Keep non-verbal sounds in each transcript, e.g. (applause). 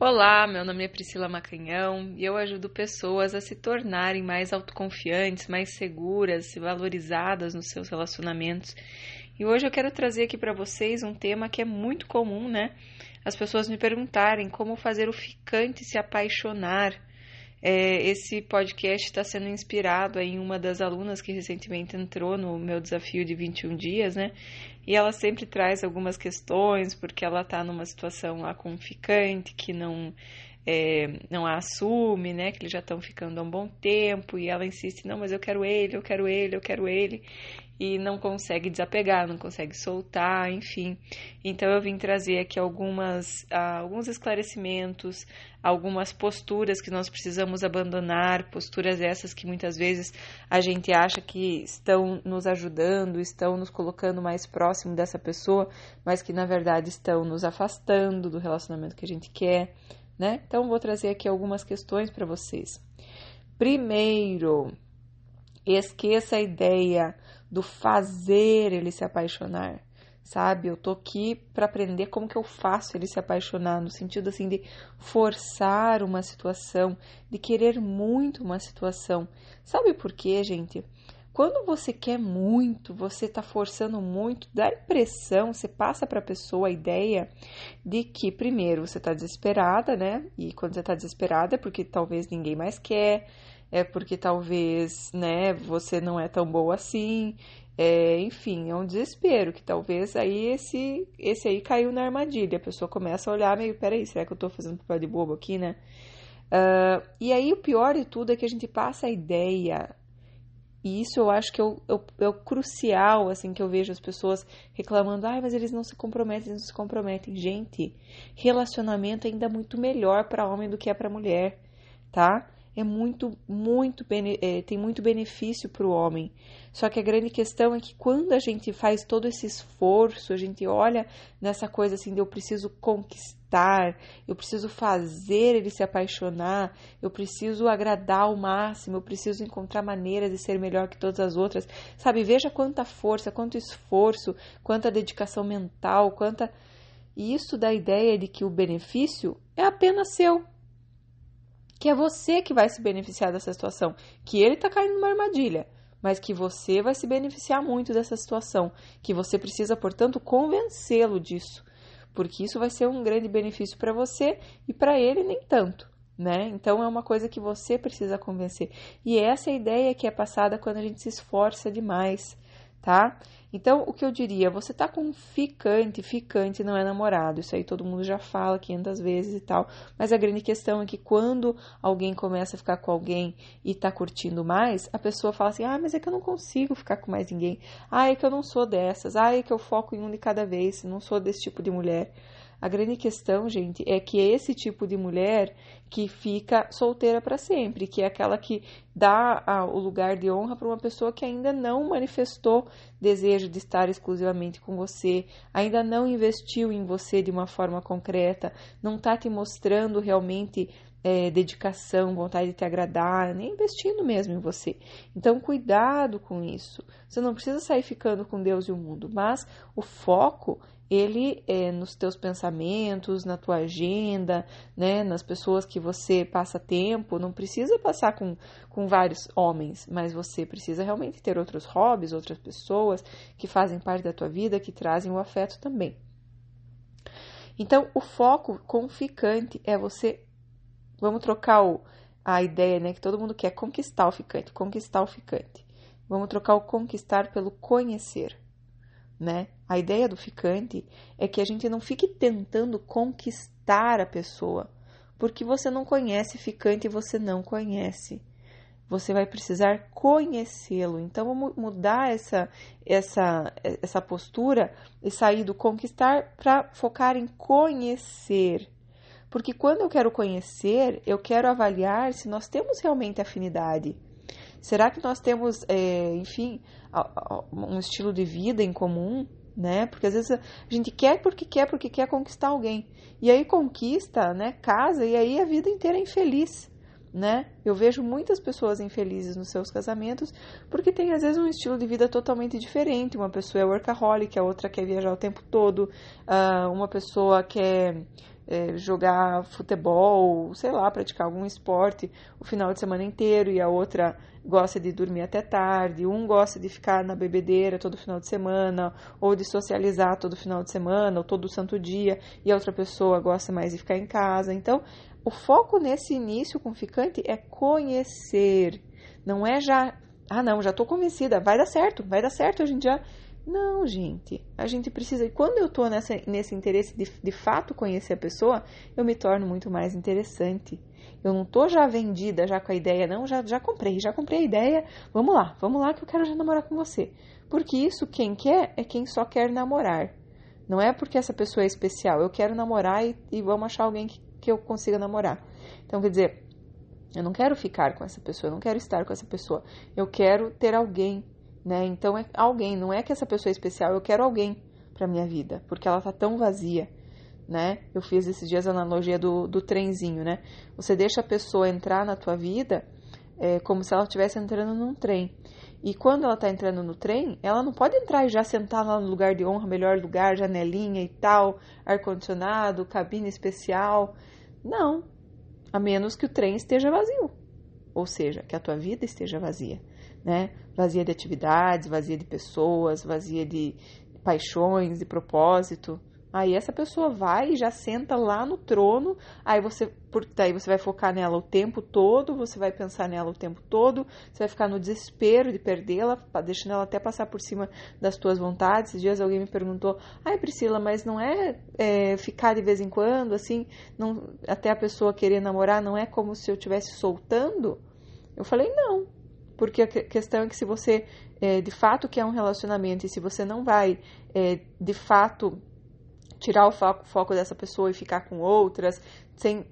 Olá, meu nome é Priscila Macanhão e eu ajudo pessoas a se tornarem mais autoconfiantes, mais seguras e valorizadas nos seus relacionamentos. E hoje eu quero trazer aqui para vocês um tema que é muito comum, né? As pessoas me perguntarem como fazer o ficante se apaixonar. É, esse podcast está sendo inspirado em uma das alunas que recentemente entrou no meu desafio de 21 dias, né? E ela sempre traz algumas questões, porque ela está numa situação lá com um ficante que não, é, não a assume, né? Que eles já estão ficando há um bom tempo, e ela insiste, não, mas eu quero ele, eu quero ele, eu quero ele e não consegue desapegar, não consegue soltar, enfim. Então eu vim trazer aqui algumas, uh, alguns esclarecimentos, algumas posturas que nós precisamos abandonar, posturas essas que muitas vezes a gente acha que estão nos ajudando, estão nos colocando mais próximo dessa pessoa, mas que na verdade estão nos afastando do relacionamento que a gente quer, né? Então vou trazer aqui algumas questões para vocês. Primeiro, esqueça a ideia do fazer ele se apaixonar, sabe? Eu tô aqui para aprender como que eu faço ele se apaixonar, no sentido assim de forçar uma situação, de querer muito uma situação. Sabe por quê, gente? Quando você quer muito, você está forçando muito, dá a impressão, você passa para a pessoa a ideia de que, primeiro, você está desesperada, né? E quando você está desesperada é porque talvez ninguém mais quer, é porque talvez, né, você não é tão boa assim, é, enfim, é um desespero, que talvez aí esse, esse aí caiu na armadilha, a pessoa começa a olhar meio, peraí, será que eu tô fazendo papel de bobo aqui, né? Uh, e aí o pior de tudo é que a gente passa a ideia, e isso eu acho que é o, é, é o crucial, assim, que eu vejo as pessoas reclamando, ai, mas eles não se comprometem, eles não se comprometem. Gente, relacionamento é ainda muito melhor para homem do que é para mulher, tá? é muito, muito é, tem muito benefício para o homem. Só que a grande questão é que quando a gente faz todo esse esforço, a gente olha nessa coisa assim de eu preciso conquistar, eu preciso fazer ele se apaixonar, eu preciso agradar ao máximo, eu preciso encontrar maneiras de ser melhor que todas as outras. Sabe, veja quanta força, quanto esforço, quanta dedicação mental, quanta. Isso dá a ideia de que o benefício é apenas seu que é você que vai se beneficiar dessa situação, que ele está caindo numa armadilha, mas que você vai se beneficiar muito dessa situação, que você precisa, portanto, convencê-lo disso, porque isso vai ser um grande benefício para você e para ele nem tanto. Né? Então é uma coisa que você precisa convencer. E essa é a ideia que é passada quando a gente se esforça demais, tá? Então, o que eu diria, você tá com um ficante, ficante não é namorado, isso aí todo mundo já fala 500 vezes e tal, mas a grande questão é que quando alguém começa a ficar com alguém e tá curtindo mais, a pessoa fala assim, ah, mas é que eu não consigo ficar com mais ninguém, ah, é que eu não sou dessas, ah, é que eu foco em um de cada vez, não sou desse tipo de mulher. A grande questão, gente, é que é esse tipo de mulher que fica solteira para sempre, que é aquela que dá a, o lugar de honra para uma pessoa que ainda não manifestou desejo de estar exclusivamente com você, ainda não investiu em você de uma forma concreta, não está te mostrando realmente é, dedicação, vontade de te agradar, nem investindo mesmo em você. Então, cuidado com isso. Você não precisa sair ficando com Deus e o mundo, mas o foco ele é nos teus pensamentos, na tua agenda, né, nas pessoas que você passa tempo. Não precisa passar com, com vários homens, mas você precisa realmente ter outros hobbies, outras pessoas que fazem parte da tua vida, que trazem o afeto também. Então, o foco com ficante é você. Vamos trocar o, a ideia, né, que todo mundo quer conquistar o ficante, conquistar o ficante. Vamos trocar o conquistar pelo conhecer né? A ideia do ficante é que a gente não fique tentando conquistar a pessoa, porque você não conhece ficante e você não conhece. Você vai precisar conhecê-lo. Então vamos mudar essa essa essa postura e sair do conquistar para focar em conhecer. Porque quando eu quero conhecer, eu quero avaliar se nós temos realmente afinidade. Será que nós temos, é, enfim, um estilo de vida em comum? Né? Porque às vezes a gente quer porque quer, porque quer conquistar alguém. E aí conquista, né? Casa, e aí a vida inteira é infeliz. Né? Eu vejo muitas pessoas infelizes nos seus casamentos porque tem às vezes um estilo de vida totalmente diferente. Uma pessoa é workaholic, a outra quer viajar o tempo todo, uh, uma pessoa quer é, jogar futebol, sei lá, praticar algum esporte o final de semana inteiro e a outra gosta de dormir até tarde, um gosta de ficar na bebedeira todo final de semana, ou de socializar todo final de semana, ou todo santo dia, e a outra pessoa gosta mais de ficar em casa. Então, o foco nesse início com ficante é conhecer, não é já, ah não, já estou convencida, vai dar certo, vai dar certo, a gente já não, gente. A gente precisa. Quando eu estou nesse interesse de, de fato conhecer a pessoa, eu me torno muito mais interessante. Eu não estou já vendida já com a ideia, não, já, já comprei, já comprei a ideia. Vamos lá, vamos lá que eu quero já namorar com você. Porque isso quem quer é quem só quer namorar. Não é porque essa pessoa é especial. Eu quero namorar e, e vamos achar alguém que, que eu consiga namorar. Então, quer dizer, eu não quero ficar com essa pessoa, eu não quero estar com essa pessoa. Eu quero ter alguém né? Então é alguém, não é que essa pessoa é especial, eu quero alguém para minha vida, porque ela tá tão vazia, né? Eu fiz esses dias a analogia do, do trenzinho, né? Você deixa a pessoa entrar na tua vida é, como se ela estivesse entrando num trem. E quando ela está entrando no trem, ela não pode entrar e já sentar lá no lugar de honra, melhor lugar, janelinha e tal, ar-condicionado, cabine especial. Não. A menos que o trem esteja vazio. Ou seja, que a tua vida esteja vazia né? Vazia de atividades, vazia de pessoas, vazia de paixões, de propósito. Aí essa pessoa vai e já senta lá no trono, aí você, por, daí você vai focar nela o tempo todo, você vai pensar nela o tempo todo, você vai ficar no desespero de perdê-la, deixando ela até passar por cima das tuas vontades. Esses dias alguém me perguntou, ai Priscila, mas não é, é ficar de vez em quando, assim, não, até a pessoa querer namorar, não é como se eu estivesse soltando? Eu falei, não, porque a questão é que se você é, de fato quer um relacionamento e se você não vai é, de fato tirar o foco, foco dessa pessoa e ficar com outras sem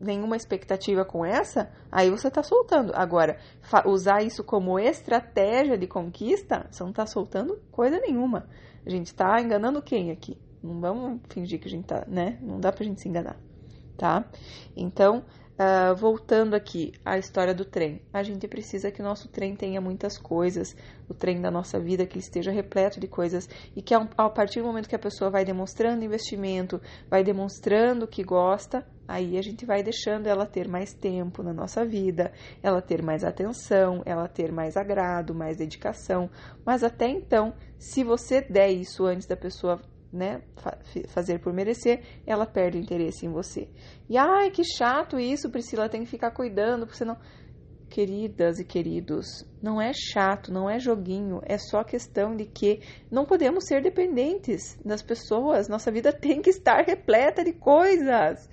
nenhuma expectativa com essa, aí você está soltando. Agora, usar isso como estratégia de conquista, você não está soltando coisa nenhuma. A gente está enganando quem aqui? Não vamos fingir que a gente tá, né? Não dá pra gente se enganar, tá? Então, Uh, voltando aqui à história do trem, a gente precisa que o nosso trem tenha muitas coisas, o trem da nossa vida que ele esteja repleto de coisas e que a partir do momento que a pessoa vai demonstrando investimento, vai demonstrando que gosta, aí a gente vai deixando ela ter mais tempo na nossa vida, ela ter mais atenção, ela ter mais agrado, mais dedicação. Mas até então, se você der isso antes da pessoa né, fazer por merecer, ela perde o interesse em você. E ai, que chato isso, Priscila, tem que ficar cuidando, porque senão. Queridas e queridos, não é chato, não é joguinho, é só questão de que não podemos ser dependentes das pessoas, nossa vida (laughs) tem que estar repleta de coisas.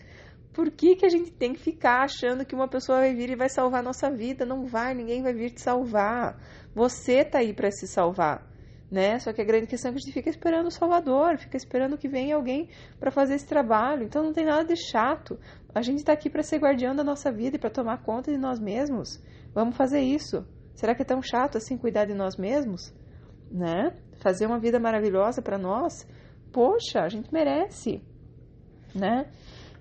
Por que, que a gente tem que ficar achando que uma pessoa vai vir e vai salvar a nossa vida? Não vai, ninguém vai vir te salvar. Você tá aí para se salvar né? Só que a grande questão é que a gente fica esperando o Salvador, fica esperando que venha alguém para fazer esse trabalho. Então não tem nada de chato. A gente está aqui para ser guardião da nossa vida e para tomar conta de nós mesmos. Vamos fazer isso. Será que é tão chato assim cuidar de nós mesmos, né? Fazer uma vida maravilhosa para nós? Poxa, a gente merece, né?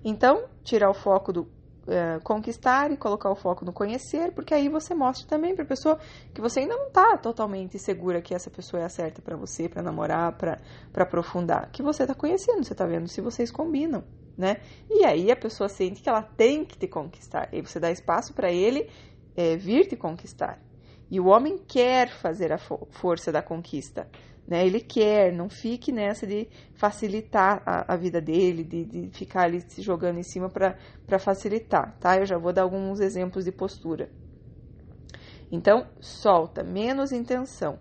Então, tirar o foco do é, conquistar e colocar o foco no conhecer, porque aí você mostra também para a pessoa que você ainda não está totalmente segura que essa pessoa é a certa para você, para namorar, para aprofundar, que você está conhecendo, você está vendo se vocês combinam, né? E aí a pessoa sente que ela tem que te conquistar, e você dá espaço para ele é, vir te conquistar. E o homem quer fazer a força da conquista né? Ele quer, não fique nessa de facilitar a, a vida dele, de, de, ficar ali se jogando em cima para facilitar, tá? Eu já vou dar alguns exemplos de postura. Então, solta, menos intenção,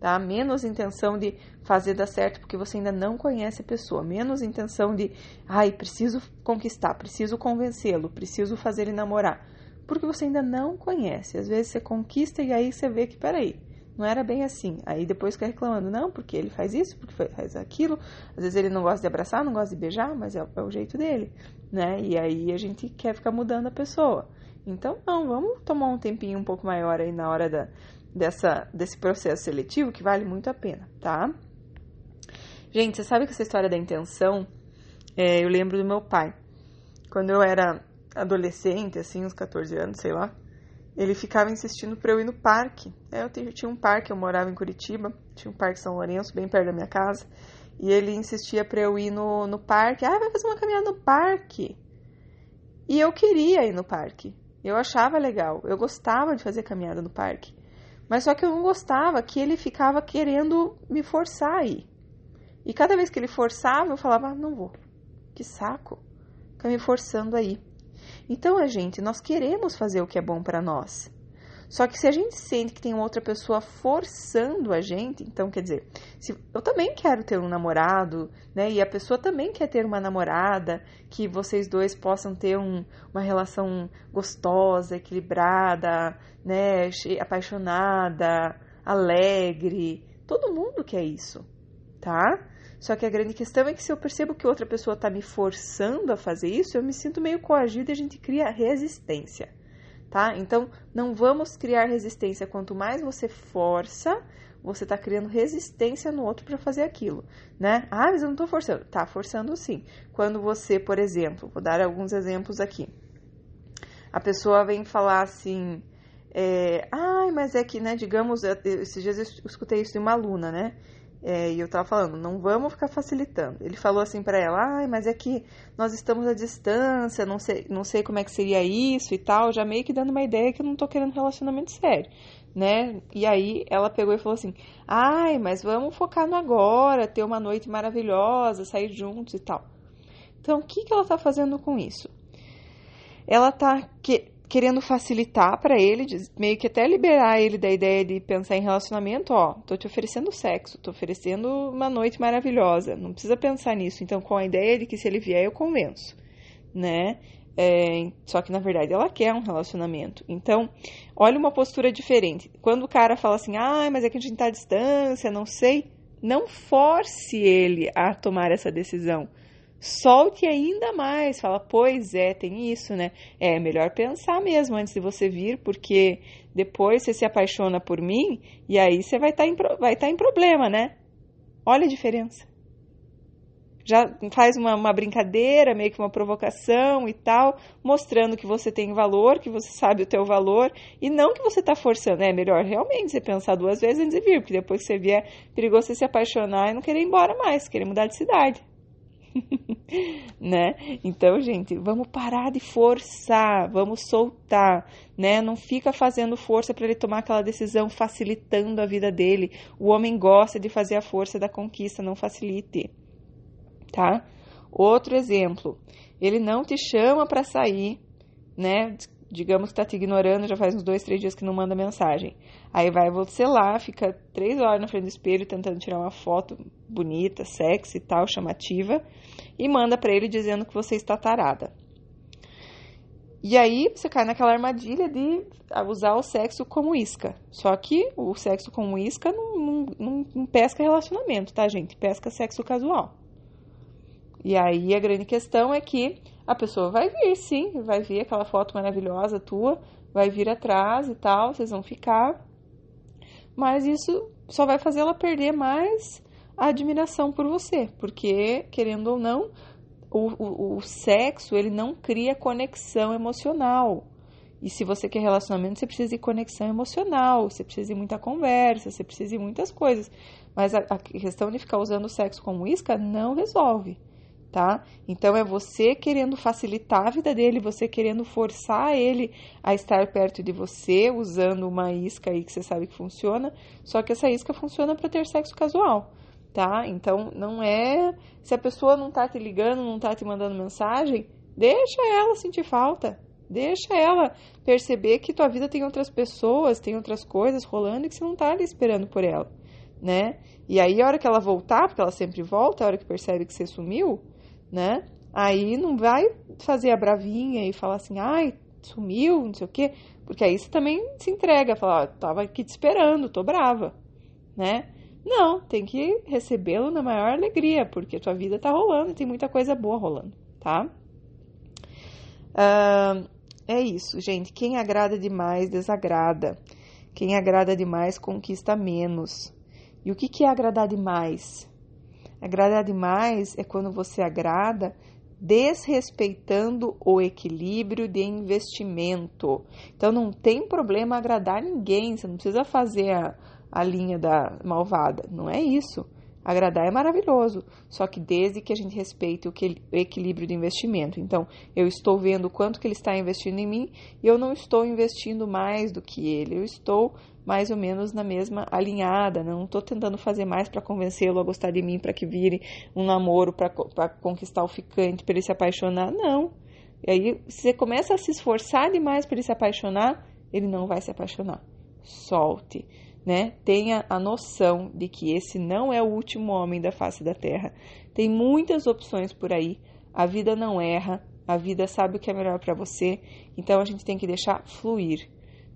tá? Menos intenção de fazer dar certo porque você ainda não conhece a pessoa, menos intenção de, ai, preciso conquistar, preciso convencê-lo, preciso fazer ele namorar, porque você ainda não conhece. Às vezes você conquista e aí você vê que, peraí, não era bem assim. Aí depois fica reclamando, não, porque ele faz isso, porque faz aquilo. Às vezes ele não gosta de abraçar, não gosta de beijar, mas é, é o jeito dele, né? E aí a gente quer ficar mudando a pessoa. Então, não, vamos tomar um tempinho um pouco maior aí na hora da, dessa, desse processo seletivo, que vale muito a pena, tá? Gente, você sabe que essa história da intenção, é, eu lembro do meu pai. Quando eu era adolescente, assim, uns 14 anos, sei lá, ele ficava insistindo para eu ir no parque. É, eu tinha um parque, eu morava em Curitiba, tinha um parque São Lourenço, bem perto da minha casa. e ele insistia para eu ir no, no parque. Ah, vai fazer uma caminhada no parque. E eu queria ir no parque. Eu achava legal. Eu gostava de fazer caminhada no parque. Mas só que eu não gostava que ele ficava querendo me forçar a ir. E cada vez que ele forçava, eu falava, ah, não vou. Que saco. Fica me forçando aí. Então, a gente, nós queremos fazer o que é bom para nós. Só que se a gente sente que tem outra pessoa forçando a gente, então quer dizer, se eu também quero ter um namorado, né? E a pessoa também quer ter uma namorada, que vocês dois possam ter um, uma relação gostosa, equilibrada, né? Apaixonada, alegre. Todo mundo quer isso, tá? Só que a grande questão é que se eu percebo que outra pessoa está me forçando a fazer isso, eu me sinto meio coagida e a gente cria resistência tá? Então, não vamos criar resistência. Quanto mais você força, você está criando resistência no outro para fazer aquilo, né? Ah, mas eu não estou forçando. Tá forçando sim. Quando você, por exemplo, vou dar alguns exemplos aqui. A pessoa vem falar assim, é, ai, mas é que, né, digamos, esses dias eu escutei isso de uma aluna, né? É, e eu tava falando, não vamos ficar facilitando. Ele falou assim para ela, ai, mas é que nós estamos à distância, não sei, não sei como é que seria isso e tal, já meio que dando uma ideia que eu não tô querendo relacionamento sério, né? E aí ela pegou e falou assim, ai, mas vamos focar no agora, ter uma noite maravilhosa, sair juntos e tal. Então, o que, que ela tá fazendo com isso? Ela tá que, querendo facilitar para ele, meio que até liberar ele da ideia de pensar em relacionamento, ó, tô te oferecendo sexo, tô oferecendo uma noite maravilhosa, não precisa pensar nisso. Então, com a ideia de que se ele vier, eu convenço, né? É, só que na verdade ela quer um relacionamento. Então, olha uma postura diferente. Quando o cara fala assim, ah, mas é que a gente tá à distância, não sei, não force ele a tomar essa decisão solte ainda mais. Fala, pois é, tem isso, né? É melhor pensar mesmo antes de você vir, porque depois você se apaixona por mim e aí você vai estar tá em, vai tá em problema, né? Olha a diferença. Já faz uma, uma brincadeira, meio que uma provocação e tal, mostrando que você tem valor, que você sabe o teu valor, e não que você está forçando. É melhor realmente você pensar duas vezes antes de vir, porque depois que você vier, é perigoso você se apaixonar e não querer ir embora mais, querer mudar de cidade. (laughs) né? Então, gente, vamos parar de forçar, vamos soltar, né? Não fica fazendo força para ele tomar aquela decisão facilitando a vida dele. O homem gosta de fazer a força da conquista, não facilite, tá? Outro exemplo, ele não te chama para sair, né? Digamos que tá te ignorando, já faz uns dois, três dias que não manda mensagem. Aí vai você lá, fica três horas na frente do espelho tentando tirar uma foto bonita, sexy e tal, chamativa, e manda para ele dizendo que você está tarada. E aí você cai naquela armadilha de usar o sexo como isca. Só que o sexo como isca não, não, não, não pesca relacionamento, tá, gente? Pesca sexo casual. E aí a grande questão é que a pessoa vai vir, sim, vai vir aquela foto maravilhosa tua, vai vir atrás e tal, vocês vão ficar. Mas isso só vai fazer ela perder mais a admiração por você, porque, querendo ou não, o, o, o sexo ele não cria conexão emocional. E se você quer relacionamento, você precisa de conexão emocional, você precisa de muita conversa, você precisa de muitas coisas. Mas a, a questão de ficar usando o sexo como isca não resolve tá? Então é você querendo facilitar a vida dele, você querendo forçar ele a estar perto de você, usando uma isca aí que você sabe que funciona, só que essa isca funciona para ter sexo casual, tá? Então não é se a pessoa não tá te ligando, não tá te mandando mensagem, deixa ela sentir falta. Deixa ela perceber que tua vida tem outras pessoas, tem outras coisas rolando e que você não tá ali esperando por ela, né? E aí, a hora que ela voltar, porque ela sempre volta, a hora que percebe que você sumiu, né? Aí não vai fazer a bravinha e falar assim, ai, sumiu, não sei o quê, porque aí você também se entrega, fala, tava aqui te esperando, tô brava, né? Não, tem que recebê-lo na maior alegria, porque tua vida tá rolando e tem muita coisa boa rolando, tá? Uh, é isso, gente. Quem agrada demais desagrada. Quem agrada demais conquista menos. E o que, que é agradar demais? Agradar demais é quando você agrada desrespeitando o equilíbrio de investimento. Então não tem problema agradar ninguém, você não precisa fazer a, a linha da malvada, não é isso. Agradar é maravilhoso, só que desde que a gente respeite o, que, o equilíbrio do investimento. Então, eu estou vendo quanto que ele está investindo em mim e eu não estou investindo mais do que ele. Eu estou mais ou menos na mesma alinhada. Não estou tentando fazer mais para convencê-lo a gostar de mim, para que vire um namoro, para conquistar o ficante, para ele se apaixonar. Não. E aí, se você começa a se esforçar demais para ele se apaixonar, ele não vai se apaixonar. Solte né? Tenha a noção de que esse não é o último homem da face da terra. Tem muitas opções por aí. A vida não erra, a vida sabe o que é melhor para você. Então a gente tem que deixar fluir,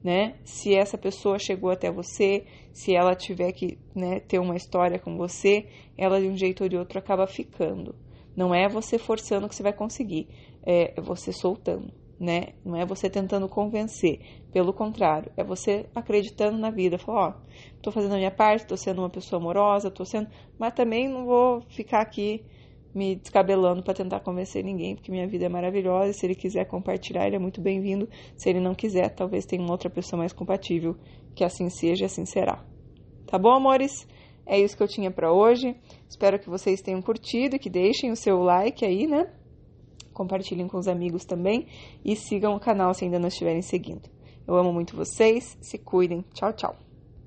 né? Se essa pessoa chegou até você, se ela tiver que né, ter uma história com você, ela de um jeito ou de outro acaba ficando. Não é você forçando que você vai conseguir, é você soltando né? Não é você tentando convencer, pelo contrário, é você acreditando na vida, falar, ó, tô fazendo a minha parte, tô sendo uma pessoa amorosa, tô sendo, mas também não vou ficar aqui me descabelando para tentar convencer ninguém, porque minha vida é maravilhosa, e se ele quiser compartilhar, ele é muito bem-vindo. Se ele não quiser, talvez tenha uma outra pessoa mais compatível, que assim seja, assim será. Tá bom, amores? É isso que eu tinha para hoje. Espero que vocês tenham curtido e que deixem o seu like aí, né? Compartilhem com os amigos também e sigam o canal se ainda não estiverem seguindo. Eu amo muito vocês, se cuidem. Tchau, tchau.